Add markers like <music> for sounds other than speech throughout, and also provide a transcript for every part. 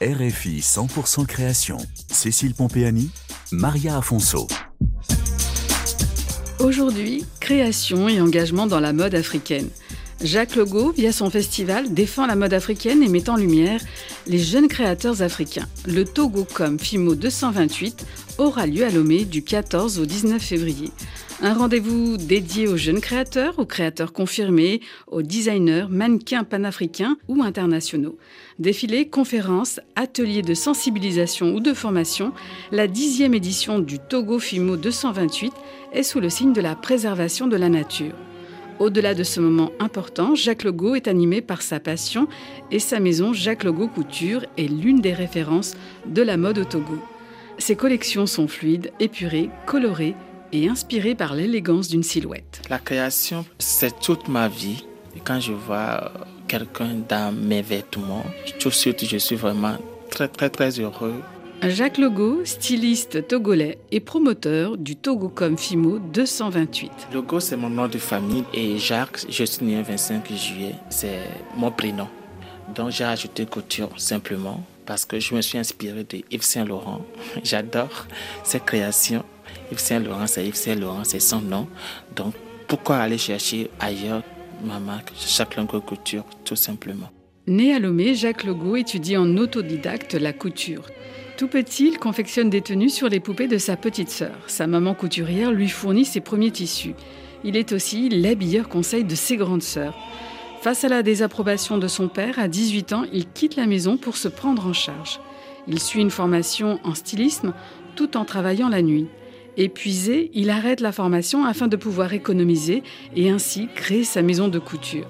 RFI 100% création. Cécile Pompéani, Maria Afonso. Aujourd'hui, création et engagement dans la mode africaine. Jacques Legault, via son festival, défend la mode africaine et met en lumière les jeunes créateurs africains. Le Togo comme FIMO 228 aura lieu à Lomé du 14 au 19 février. Un rendez-vous dédié aux jeunes créateurs, aux créateurs confirmés, aux designers, mannequins panafricains ou internationaux. Défilés, conférences, ateliers de sensibilisation ou de formation, la dixième édition du Togo FIMO 228 est sous le signe de la préservation de la nature. Au-delà de ce moment important, Jacques Legault est animé par sa passion et sa maison Jacques Legault Couture est l'une des références de la mode au Togo. Ses collections sont fluides, épurées, colorées, et inspiré par l'élégance d'une silhouette. La création, c'est toute ma vie. Et quand je vois quelqu'un dans mes vêtements, tout de suite, je suis vraiment très, très, très heureux. Jacques Logo, styliste togolais et promoteur du Togocom Fimo 228. Logo, c'est mon nom de famille et Jacques, je suis né le 25 juillet, c'est mon prénom. Donc j'ai ajouté couture simplement parce que je me suis inspiré de Yves Saint Laurent. <laughs> J'adore ses créations Yves Saint Laurent, c'est Yves Saint Laurent, c'est son nom. Donc, pourquoi aller chercher ailleurs ma marque, Jacques Couture, tout simplement? Né à Lomé, Jacques Legault étudie en autodidacte la couture. Tout petit, il confectionne des tenues sur les poupées de sa petite sœur. Sa maman couturière lui fournit ses premiers tissus. Il est aussi l'habilleur conseil de ses grandes sœurs. Face à la désapprobation de son père, à 18 ans, il quitte la maison pour se prendre en charge. Il suit une formation en stylisme tout en travaillant la nuit. Épuisé, il arrête la formation afin de pouvoir économiser et ainsi créer sa maison de couture.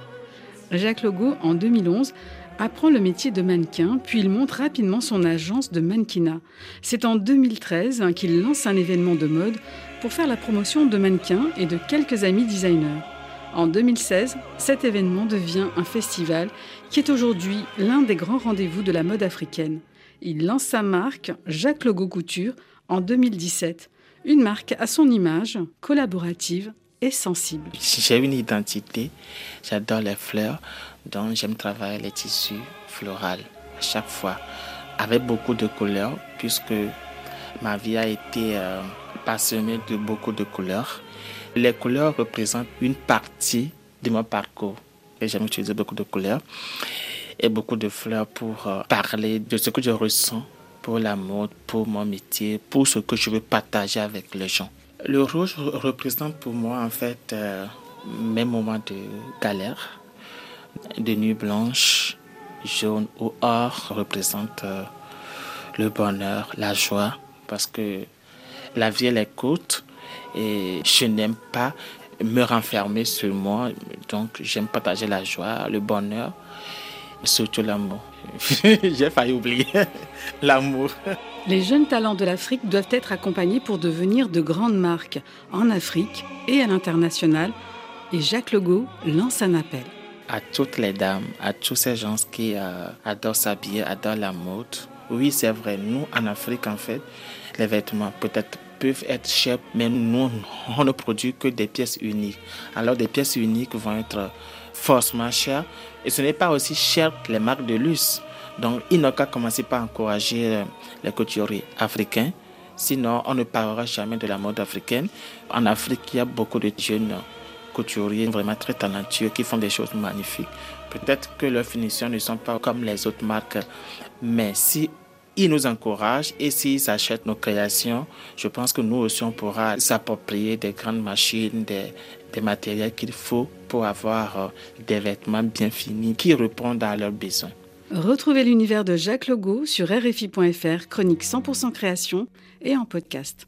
Jacques Legault, en 2011, apprend le métier de mannequin, puis il monte rapidement son agence de mannequinat. C'est en 2013 qu'il lance un événement de mode pour faire la promotion de mannequins et de quelques amis designers. En 2016, cet événement devient un festival qui est aujourd'hui l'un des grands rendez-vous de la mode africaine. Il lance sa marque Jacques Legault Couture en 2017. Une marque à son image, collaborative et sensible. J'ai une identité, j'adore les fleurs, donc j'aime travailler les tissus floraux à chaque fois, avec beaucoup de couleurs, puisque ma vie a été euh, passionnée de beaucoup de couleurs. Les couleurs représentent une partie de mon parcours. J'aime utiliser beaucoup de couleurs et beaucoup de fleurs pour euh, parler de ce que je ressens pour la mode, pour mon métier, pour ce que je veux partager avec les gens. Le rouge représente pour moi en fait euh, mes moments de galère, de nuit blanche, jaune ou or représente euh, le bonheur, la joie, parce que la vie elle est courte et je n'aime pas me renfermer sur moi, donc j'aime partager la joie, le bonheur, surtout l'amour. <laughs> J'ai failli oublier <laughs> l'amour. Les jeunes talents de l'Afrique doivent être accompagnés pour devenir de grandes marques en Afrique et à l'international. Et Jacques Legault lance un appel. À toutes les dames, à tous ces gens qui euh, adorent s'habiller, adorent la mode. Oui, c'est vrai, nous en Afrique, en fait, les vêtements peut-être peuvent être chers, mais nous, on ne produit que des pièces uniques. Alors, des pièces uniques vont être forcément chères et ce n'est pas aussi cher que les marques de luxe. Donc, il n'a qu'à commencer par encourager euh, les couturiers africains. Sinon, on ne parlera jamais de la mode africaine. En Afrique, il y a beaucoup de jeunes couturiers vraiment très talentueux qui font des choses magnifiques. Peut-être que leurs finitions ne sont pas comme les autres marques, mais si ils nous encouragent et s'ils achètent nos créations, je pense que nous aussi, on pourra s'approprier des grandes machines, des, des matériels qu'il faut pour avoir euh, des vêtements bien finis qui répondent à leurs besoins. Retrouvez l'univers de Jacques Legault sur RFI.fr, chronique 100% création et en podcast.